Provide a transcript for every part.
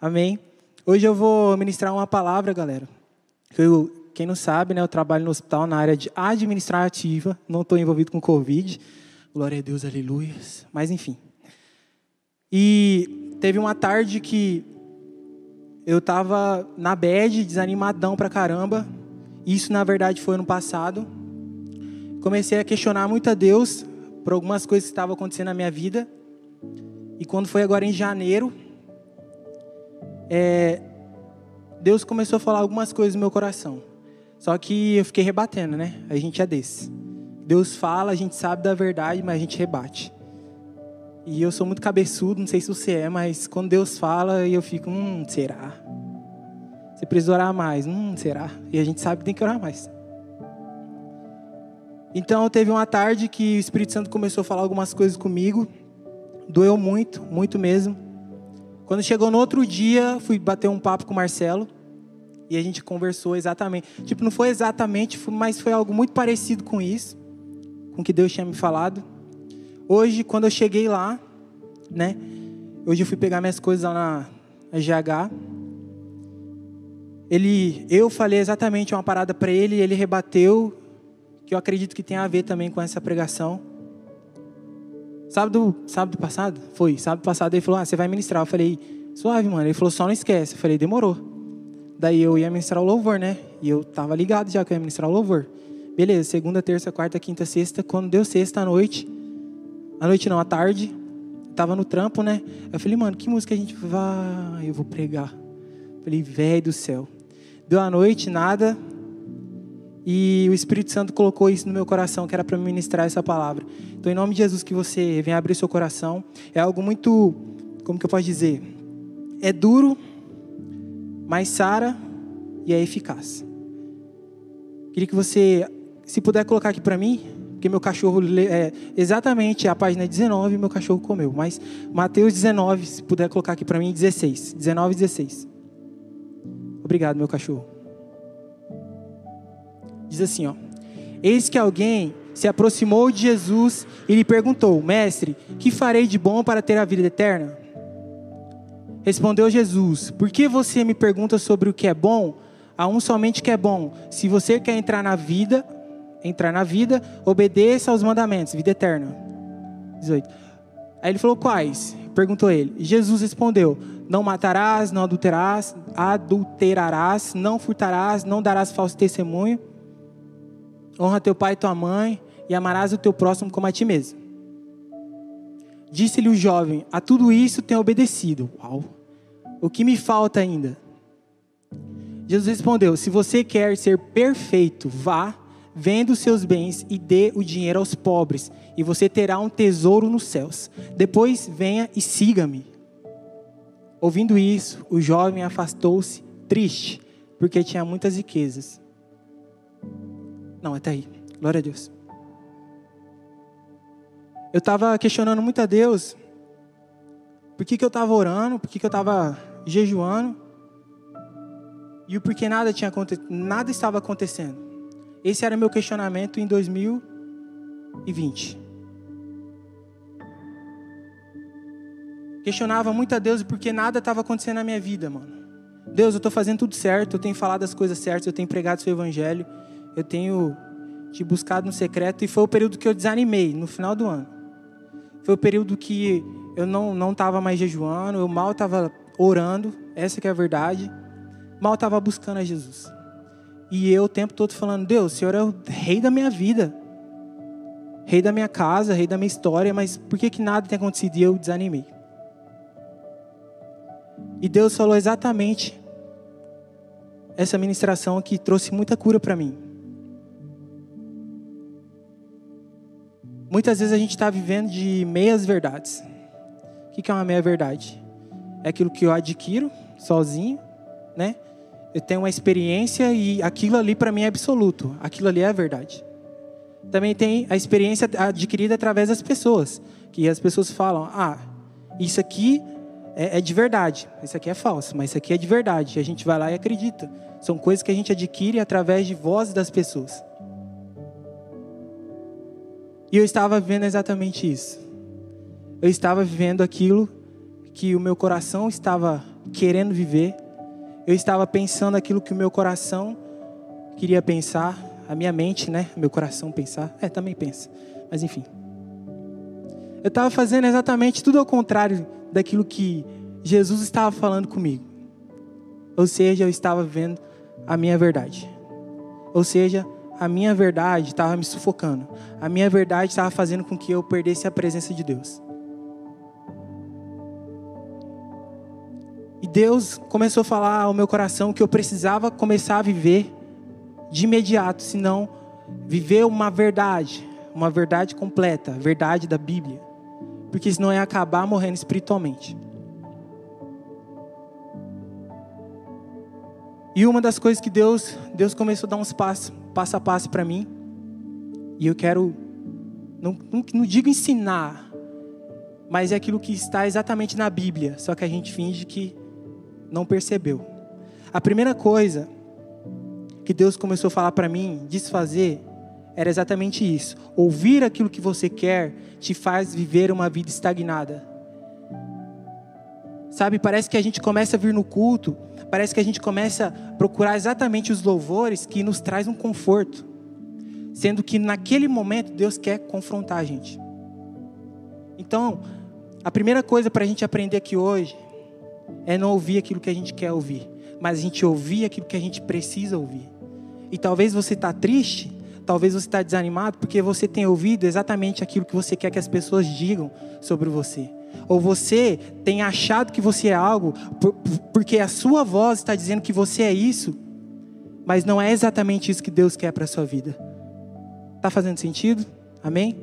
Amém? Hoje eu vou ministrar uma palavra, galera. Eu, quem não sabe, né, eu trabalho no hospital na área de administrativa, não estou envolvido com Covid. Glória a Deus, aleluia. Mas enfim. E teve uma tarde que eu estava na bed, desanimadão pra caramba. Isso, na verdade, foi ano passado. Comecei a questionar muito a Deus por algumas coisas que estavam acontecendo na minha vida. E quando foi agora em janeiro, é, Deus começou a falar algumas coisas no meu coração. Só que eu fiquei rebatendo, né? A gente é desse. Deus fala, a gente sabe da verdade, mas a gente rebate. E eu sou muito cabeçudo, não sei se você é, mas quando Deus fala, eu fico, hum, será? Você precisa orar mais, hum, será? E a gente sabe que tem que orar mais. Então teve uma tarde que o Espírito Santo começou a falar algumas coisas comigo. Doeu muito, muito mesmo. Quando chegou no outro dia, fui bater um papo com o Marcelo. E a gente conversou exatamente. Tipo, não foi exatamente, mas foi algo muito parecido com isso. Com o que Deus tinha me falado. Hoje, quando eu cheguei lá, né? Hoje eu fui pegar minhas coisas lá na, GH. Ele, eu falei exatamente uma parada para ele, ele rebateu que eu acredito que tem a ver também com essa pregação. Sábado, sábado passado? Foi. Sábado passado ele falou: Ah, você vai ministrar. Eu falei: Suave, mano. Ele falou: Só não esquece. Eu falei: Demorou. Daí eu ia ministrar o louvor, né? E eu tava ligado já que eu ia ministrar o louvor. Beleza, segunda, terça, quarta, quinta, sexta. Quando deu sexta à noite, à noite não, à tarde, tava no trampo, né? Eu falei, mano, que música a gente vai? Eu vou pregar. Eu falei, velho do céu. Deu a noite, nada. E o Espírito Santo colocou isso no meu coração, que era para ministrar essa palavra. Então, em nome de Jesus, que você venha abrir seu coração. É algo muito, como que eu posso dizer? É duro, mas sara e é eficaz. Queria que você, se puder colocar aqui para mim, porque meu cachorro, é, exatamente a página 19, meu cachorro comeu. Mas Mateus 19, se puder colocar aqui para mim, 16. 19 e 16. Obrigado, meu cachorro. Diz assim, ó. Eis que alguém se aproximou de Jesus e lhe perguntou: Mestre, que farei de bom para ter a vida eterna? Respondeu Jesus: Por que você me pergunta sobre o que é bom? Há um somente que é bom. Se você quer entrar na vida, entrar na vida, obedeça aos mandamentos, vida eterna. 18. Aí ele falou: Quais? Perguntou ele. Jesus respondeu: Não matarás, não adulterarás, adulterarás, não furtarás, não darás falso testemunho honra teu pai e tua mãe, e amarás o teu próximo como a ti mesmo. Disse-lhe o jovem: A tudo isso tenho obedecido. Uau! O que me falta ainda? Jesus respondeu: Se você quer ser perfeito, vá, venda os seus bens e dê o dinheiro aos pobres, e você terá um tesouro nos céus. Depois venha e siga-me. Ouvindo isso, o jovem afastou-se, triste, porque tinha muitas riquezas. Não, até aí. Glória a Deus. Eu estava questionando muito a Deus. Por que, que eu estava orando? Por que, que eu estava jejuando? E o porquê nada tinha nada estava acontecendo. Esse era meu questionamento em 2020. Questionava muito a Deus porque nada estava acontecendo na minha vida, mano. Deus, eu estou fazendo tudo certo, eu tenho falado as coisas certas, eu tenho pregado o seu evangelho eu tenho te buscado no secreto e foi o período que eu desanimei no final do ano. Foi o período que eu não não estava mais jejuando, eu mal estava orando, essa que é a verdade. Mal estava buscando a Jesus. E eu o tempo todo falando: "Deus, o Senhor é o rei da minha vida. Rei da minha casa, rei da minha história, mas por que que nada tem acontecido?" E eu desanimei. E Deus falou exatamente essa ministração que trouxe muita cura para mim. Muitas vezes a gente está vivendo de meias verdades. O que é uma meia verdade? É aquilo que eu adquiro sozinho, né? Eu tenho uma experiência e aquilo ali para mim é absoluto. Aquilo ali é a verdade. Também tem a experiência adquirida através das pessoas, que as pessoas falam: ah, isso aqui é, é de verdade, isso aqui é falso, mas isso aqui é de verdade. E a gente vai lá e acredita. São coisas que a gente adquire através de vozes das pessoas. E eu estava vivendo exatamente isso. Eu estava vivendo aquilo que o meu coração estava querendo viver. Eu estava pensando aquilo que o meu coração queria pensar, a minha mente, né? Meu coração pensar. É, também pensa. Mas enfim. Eu estava fazendo exatamente tudo ao contrário daquilo que Jesus estava falando comigo. Ou seja, eu estava vendo a minha verdade. Ou seja, a minha verdade estava me sufocando. A minha verdade estava fazendo com que eu perdesse a presença de Deus. E Deus começou a falar ao meu coração que eu precisava começar a viver de imediato, senão viver uma verdade, uma verdade completa, a verdade da Bíblia. Porque senão ia acabar morrendo espiritualmente. E uma das coisas que Deus, Deus começou a dar uns passos, passo a passo para mim. E eu quero, não, não, não digo ensinar, mas é aquilo que está exatamente na Bíblia, só que a gente finge que não percebeu. A primeira coisa que Deus começou a falar para mim, desfazer, era exatamente isso. Ouvir aquilo que você quer te faz viver uma vida estagnada. Sabe, parece que a gente começa a vir no culto, parece que a gente começa a procurar exatamente os louvores que nos traz um conforto. Sendo que naquele momento Deus quer confrontar a gente. Então, a primeira coisa para a gente aprender aqui hoje é não ouvir aquilo que a gente quer ouvir, mas a gente ouvir aquilo que a gente precisa ouvir. E talvez você está triste, talvez você está desanimado porque você tem ouvido exatamente aquilo que você quer que as pessoas digam sobre você ou você tem achado que você é algo porque a sua voz está dizendo que você é isso, mas não é exatamente isso que Deus quer para a sua vida. Está fazendo sentido? Amém?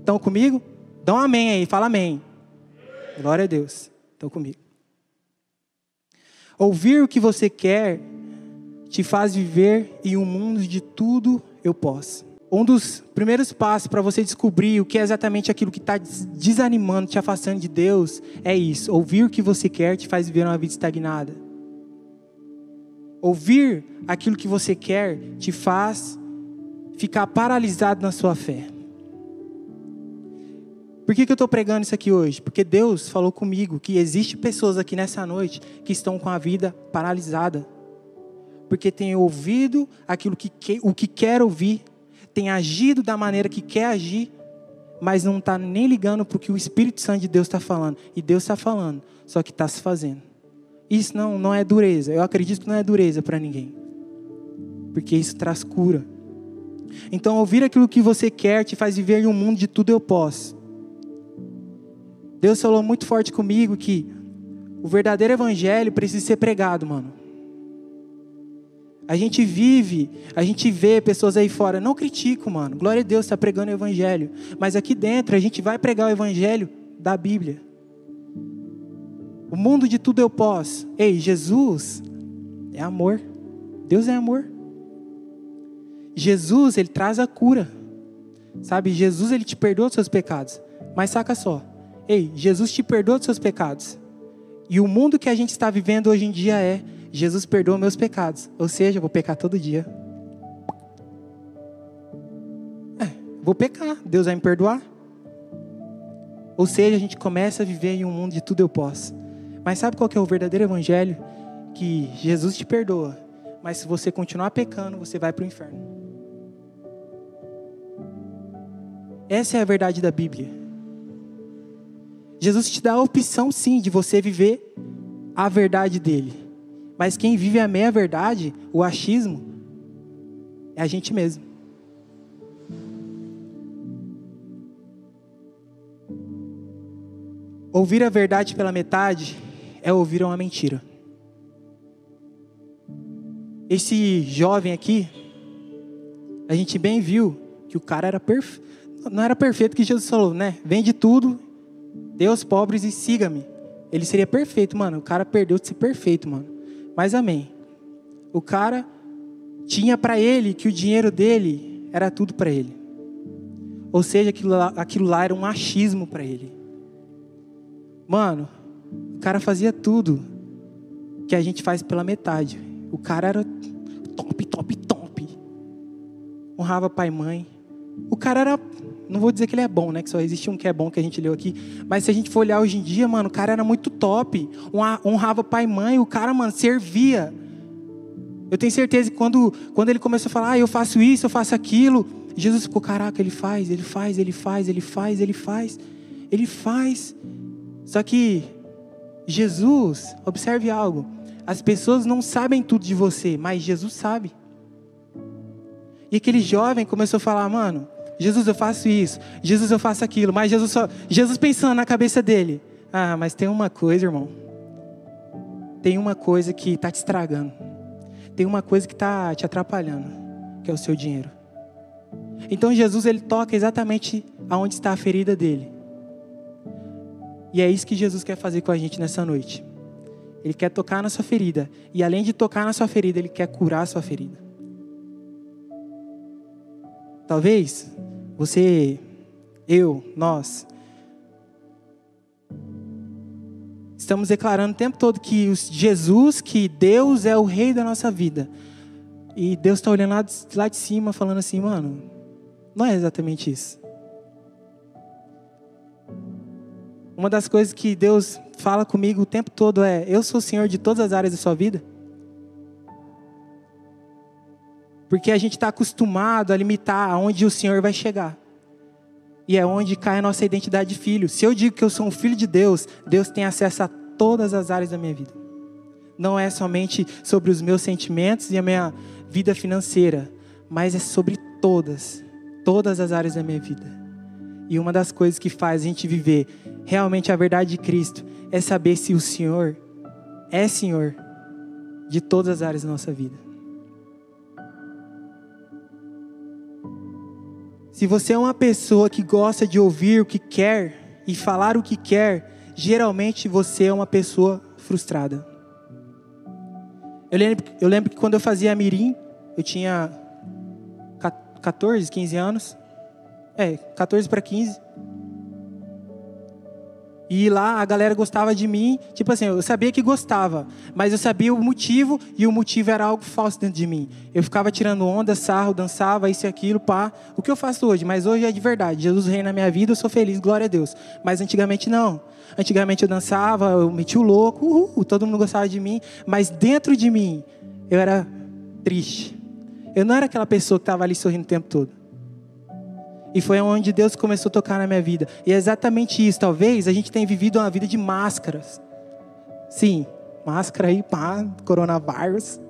Estão comigo? Dá um amém aí, fala amém. Glória a Deus. Estão comigo. Ouvir o que você quer te faz viver em um mundo de tudo eu posso um dos primeiros passos para você descobrir o que é exatamente aquilo que está desanimando, te afastando de Deus, é isso. Ouvir o que você quer te faz viver uma vida estagnada. Ouvir aquilo que você quer te faz ficar paralisado na sua fé. Por que, que eu estou pregando isso aqui hoje? Porque Deus falou comigo que existe pessoas aqui nessa noite que estão com a vida paralisada. Porque tem ouvido aquilo que, o que quer ouvir, tem agido da maneira que quer agir, mas não está nem ligando para o que o Espírito Santo de Deus está falando. E Deus está falando, só que está se fazendo. Isso não, não é dureza. Eu acredito que não é dureza para ninguém. Porque isso traz cura. Então, ouvir aquilo que você quer te faz viver em um mundo de tudo eu posso. Deus falou muito forte comigo que o verdadeiro evangelho precisa ser pregado, mano. A gente vive, a gente vê pessoas aí fora. Não critico, mano. Glória a Deus, está pregando o Evangelho. Mas aqui dentro, a gente vai pregar o Evangelho da Bíblia. O mundo de tudo eu posso. Ei, Jesus é amor. Deus é amor. Jesus, ele traz a cura. Sabe, Jesus, ele te perdoa dos seus pecados. Mas saca só. Ei, Jesus te perdoa dos seus pecados. E o mundo que a gente está vivendo hoje em dia é Jesus perdoa meus pecados. Ou seja, eu vou pecar todo dia. É, vou pecar. Deus vai me perdoar. Ou seja, a gente começa a viver em um mundo de tudo eu posso. Mas sabe qual que é o verdadeiro evangelho? Que Jesus te perdoa. Mas se você continuar pecando, você vai para o inferno. Essa é a verdade da Bíblia. Jesus te dá a opção, sim, de você viver a verdade dele. Mas quem vive a meia verdade, o achismo, é a gente mesmo. Ouvir a verdade pela metade é ouvir uma mentira. Esse jovem aqui, a gente bem viu que o cara era perfeito. Não era perfeito que Jesus falou, né? Vende tudo, dê aos pobres e siga-me. Ele seria perfeito, mano. O cara perdeu de ser perfeito, mano. Mas amém. O cara tinha para ele que o dinheiro dele era tudo para ele. Ou seja, aquilo lá, aquilo lá era um achismo para ele. Mano, o cara fazia tudo que a gente faz pela metade. O cara era top, top, top. Honrava pai e mãe. O cara era Não vou dizer que ele é bom, né? Que só existe um que é bom que a gente leu aqui. Mas se a gente for olhar hoje em dia, mano, o cara era muito top. Honrava pai e mãe. O cara, mano, servia. Eu tenho certeza que quando, quando ele começou a falar, ah, eu faço isso, eu faço aquilo. Jesus ficou, caraca, ele faz, ele faz, ele faz, ele faz, ele faz. Ele faz. Só que Jesus, observe algo. As pessoas não sabem tudo de você, mas Jesus sabe. E aquele jovem começou a falar, mano, Jesus, eu faço isso, Jesus, eu faço aquilo, mas Jesus só. Jesus pensando na cabeça dele. Ah, mas tem uma coisa, irmão. Tem uma coisa que está te estragando. Tem uma coisa que está te atrapalhando, que é o seu dinheiro. Então Jesus ele toca exatamente aonde está a ferida dele. E é isso que Jesus quer fazer com a gente nessa noite. Ele quer tocar na sua ferida. E além de tocar na sua ferida, ele quer curar a sua ferida. Talvez você, eu, nós, estamos declarando o tempo todo que Jesus, que Deus é o rei da nossa vida. E Deus está olhando lá de, cima, falando assim, mano, não é exatamente isso. Uma das coisas que Deus fala comigo o tempo todo é: Eu sou o Senhor de todas as áreas da sua vida. Porque a gente está acostumado a limitar aonde o Senhor vai chegar. E é onde cai a nossa identidade de filho. Se eu digo que eu sou um filho de Deus, Deus tem acesso a todas as áreas da minha vida. Não é somente sobre os meus sentimentos e a minha vida financeira, mas é sobre todas, todas as áreas da minha vida. E uma das coisas que faz a gente viver realmente a verdade de Cristo é saber se o Senhor é Senhor de todas as áreas da nossa vida. Se você é uma pessoa que gosta de ouvir o que quer e falar o que quer, geralmente você é uma pessoa frustrada. Eu lembro, eu lembro que quando eu fazia Mirim, eu tinha 14, 15 anos. É, 14 para 15. E lá a galera gostava de mim, tipo assim, eu sabia que gostava, mas eu sabia o motivo e o motivo era algo falso dentro de mim. Eu ficava tirando onda, sarro, dançava, isso e aquilo, pá. O que eu faço hoje, mas hoje é de verdade. Jesus reina na minha vida, eu sou feliz, glória a Deus. Mas antigamente não. Antigamente eu dançava, eu metia o louco, uhul, todo mundo gostava de mim, mas dentro de mim eu era triste. Eu não era aquela pessoa que estava ali sorrindo o tempo todo. E foi onde Deus começou a tocar na minha vida. E é exatamente isso. Talvez a gente tenha vivido uma vida de máscaras. Sim, máscara aí, pá, coronavírus.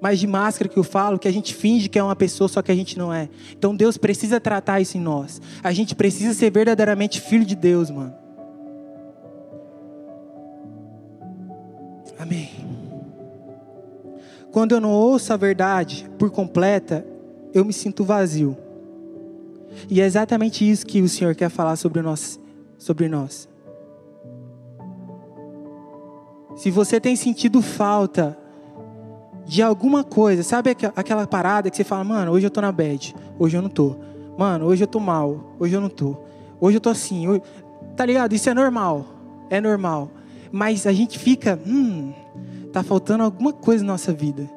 Mas de máscara que eu falo, que a gente finge que é uma pessoa, só que a gente não é. Então Deus precisa tratar isso em nós. A gente precisa ser verdadeiramente filho de Deus, mano. Amém. Quando eu não ouço a verdade por completa, eu me sinto vazio. E é exatamente isso que o Senhor quer falar sobre nós. Sobre nós. Se você tem sentido falta de alguma coisa, sabe aquela parada que você fala, mano, hoje eu tô na bad, hoje eu não tô. Mano, hoje eu tô mal, hoje eu não tô. Hoje eu tô assim, hoje... tá ligado? Isso é normal, é normal. Mas a gente fica, hum, tá faltando alguma coisa na nossa vida.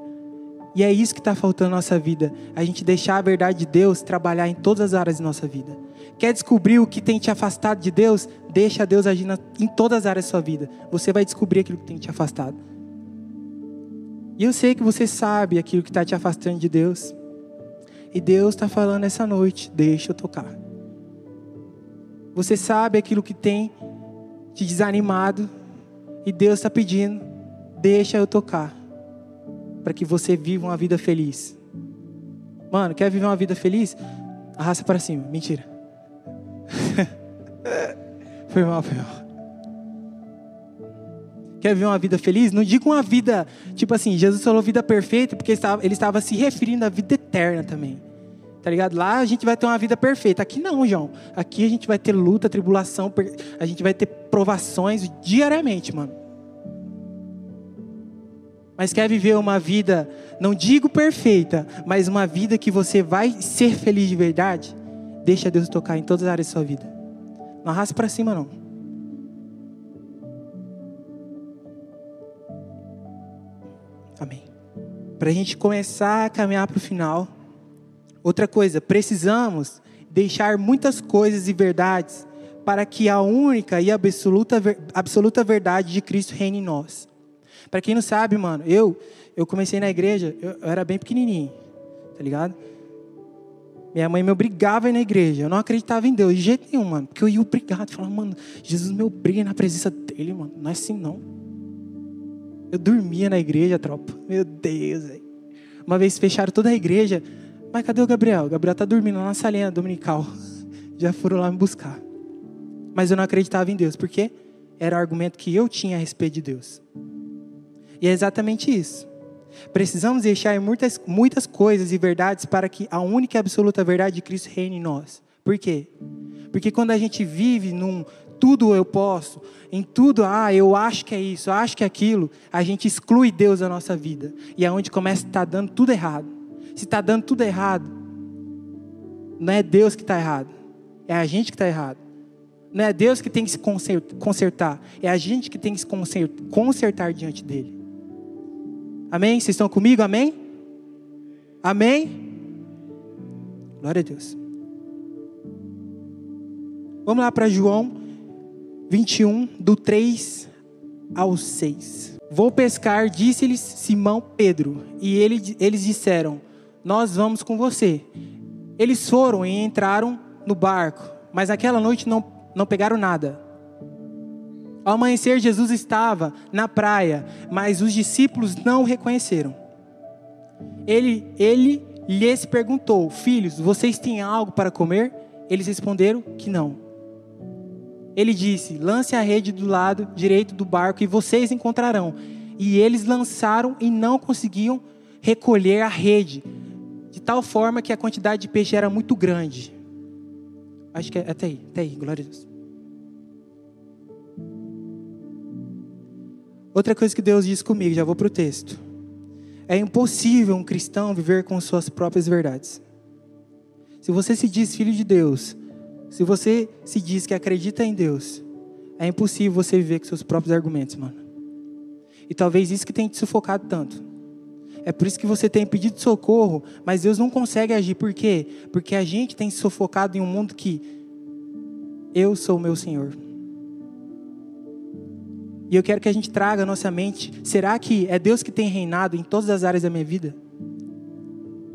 E é isso que está faltando na nossa vida. A gente deixar a verdade de Deus trabalhar em todas as áreas da nossa vida. Quer descobrir o que tem te afastado de Deus? Deixa Deus agir em todas as áreas da sua vida. Você vai descobrir aquilo que tem te afastado. E eu sei que você sabe aquilo que está te afastando de Deus. E Deus está falando essa noite: deixa eu tocar. Você sabe aquilo que tem te desanimado. E Deus está pedindo: deixa eu tocar para que você viva uma vida feliz. Mano, quer viver uma vida feliz? Arrasta para cima. Mentira. foi mal, foi mal. Quer viver uma vida feliz? Não diga uma vida, tipo assim, Jesus falou vida perfeita, porque ele estava, ele estava se referindo à vida eterna também. Tá ligado? Lá a gente vai ter uma vida perfeita. Aqui não, João. Aqui a gente vai ter luta, tribulação, a gente vai ter provações diariamente, mano mas quer viver uma vida, não digo perfeita, mas uma vida que você vai ser feliz de verdade, deixa Deus tocar em todas as áreas da sua vida. Não arrasta para cima, não. Amém. Para a gente começar a caminhar para o final, outra coisa, precisamos deixar muitas coisas e verdades para que a única e absoluta, absoluta verdade de Cristo reine em nós. Para quem não sabe, mano, eu eu comecei na igreja, eu, eu era bem pequenininho, tá ligado? Minha mãe me obrigava a ir na igreja. Eu não acreditava em Deus de jeito nenhum, mano. Porque eu ia obrigado. Falava, mano, Jesus me obriga na presença dele, mano. Não é assim, não. Eu dormia na igreja, tropa. Meu Deus, velho. Uma vez fecharam toda a igreja. Mas cadê o Gabriel? O Gabriel tá dormindo lá na salinha dominical. Já foram lá me buscar. Mas eu não acreditava em Deus. Por quê? Era o argumento que eu tinha a respeito de Deus. E é exatamente isso. Precisamos deixar muitas, muitas coisas e verdades para que a única e absoluta verdade de Cristo reine em nós. Por quê? Porque quando a gente vive num tudo eu posso, em tudo, ah, eu acho que é isso, eu acho que é aquilo, a gente exclui Deus da nossa vida. E é onde começa a estar tá dando tudo errado. Se está dando tudo errado, não é Deus que está errado, é a gente que está errado. Não é Deus que tem que se consertar, é a gente que tem que se consertar diante dele. Amém? Vocês estão comigo? Amém? Amém? Glória a Deus. Vamos lá para João 21, do 3 ao 6. Vou pescar, disse-lhes Simão Pedro, e ele, eles disseram: Nós vamos com você. Eles foram e entraram no barco, mas aquela noite não, não pegaram nada. Ao amanhecer, Jesus estava na praia, mas os discípulos não o reconheceram. Ele, ele lhes perguntou: Filhos, vocês têm algo para comer? Eles responderam que não. Ele disse: Lance a rede do lado direito do barco e vocês encontrarão. E eles lançaram e não conseguiam recolher a rede, de tal forma que a quantidade de peixe era muito grande. Acho que é até aí, até aí, glória a Deus. Outra coisa que Deus diz comigo, já vou para o texto. É impossível um cristão viver com suas próprias verdades. Se você se diz filho de Deus, se você se diz que acredita em Deus, é impossível você viver com seus próprios argumentos, mano. E talvez isso que tenha te sufocado tanto. É por isso que você tem pedido socorro, mas Deus não consegue agir. Por quê? Porque a gente tem se sufocado em um mundo que eu sou o meu Senhor. E eu quero que a gente traga à nossa mente: será que é Deus que tem reinado em todas as áreas da minha vida?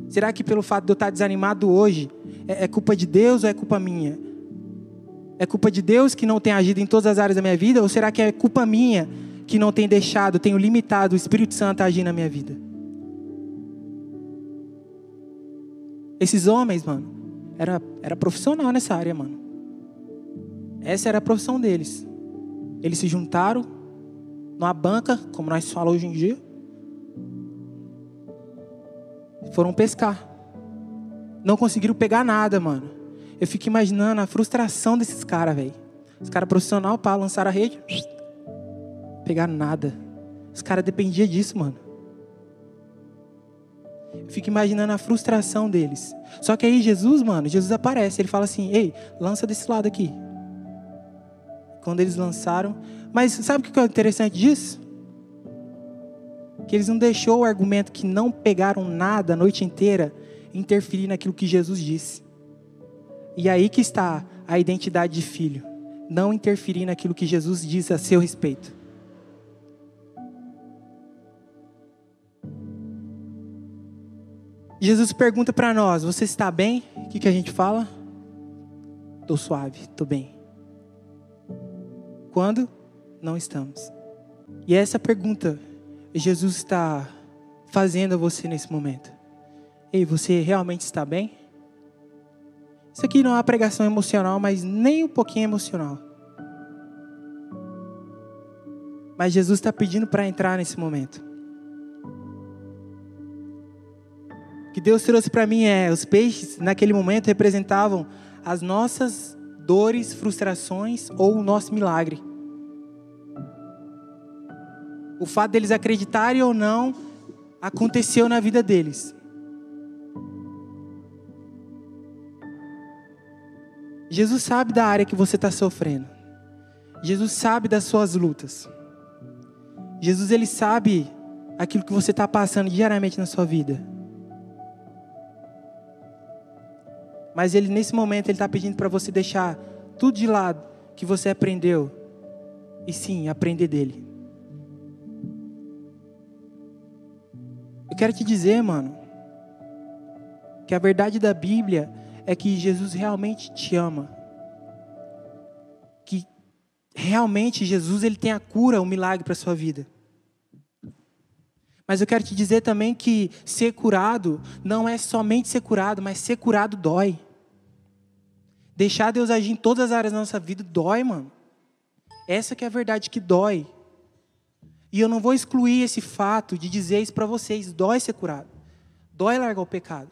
Será que pelo fato de eu estar desanimado hoje, é, é culpa de Deus ou é culpa minha? É culpa de Deus que não tem agido em todas as áreas da minha vida? Ou será que é culpa minha que não tem deixado, tenho limitado o Espírito Santo a agir na minha vida? Esses homens, mano, era, era profissional nessa área, mano. Essa era a profissão deles. Eles se juntaram, numa banca, como nós falamos hoje em dia. Foram pescar. Não conseguiram pegar nada, mano. Eu fico imaginando a frustração desses caras, velho. Os caras profissional para lançar a rede, pegar nada. Os caras dependiam disso, mano. Eu fico imaginando a frustração deles. Só que aí Jesus, mano, Jesus aparece. Ele fala assim: Ei, lança desse lado aqui. Quando eles lançaram, mas sabe o que é interessante disso? Que eles não deixou o argumento que não pegaram nada a noite inteira interferir naquilo que Jesus disse. E aí que está a identidade de filho. Não interferir naquilo que Jesus diz a seu respeito. Jesus pergunta para nós: Você está bem? O que, que a gente fala? Estou suave, estou bem. Quando? não estamos. E essa pergunta Jesus está fazendo a você nesse momento. Ei, você realmente está bem? Isso aqui não é uma pregação emocional, mas nem um pouquinho emocional. Mas Jesus está pedindo para entrar nesse momento. O que Deus trouxe para mim é: os peixes, naquele momento, representavam as nossas dores, frustrações ou o nosso milagre o fato deles acreditarem ou não aconteceu na vida deles. Jesus sabe da área que você está sofrendo. Jesus sabe das suas lutas. Jesus ele sabe aquilo que você está passando diariamente na sua vida. Mas ele nesse momento ele está pedindo para você deixar tudo de lado que você aprendeu e sim aprender dele. Eu quero te dizer, mano, que a verdade da Bíblia é que Jesus realmente te ama. Que realmente Jesus ele tem a cura, o milagre para sua vida. Mas eu quero te dizer também que ser curado não é somente ser curado, mas ser curado dói. Deixar Deus agir em todas as áreas da nossa vida dói, mano. Essa que é a verdade que dói. E eu não vou excluir esse fato de dizer isso para vocês, dói ser curado. Dói largar o pecado.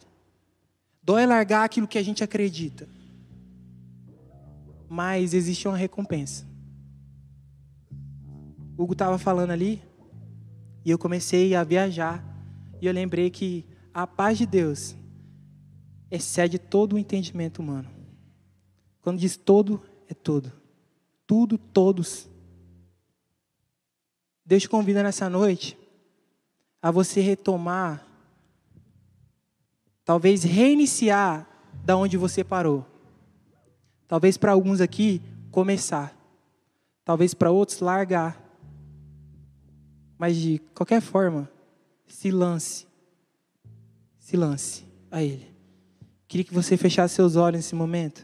Dói largar aquilo que a gente acredita. Mas existe uma recompensa. O Hugo estava falando ali, e eu comecei a viajar. E eu lembrei que a paz de Deus excede todo o entendimento humano. Quando diz todo, é todo. Tudo, todos. Deus convida nessa noite a você retomar Talvez reiniciar da onde você parou. Talvez para alguns aqui começar. Talvez para outros largar. Mas de qualquer forma, se lance. Se lance a Ele. Queria que você fechasse seus olhos nesse momento.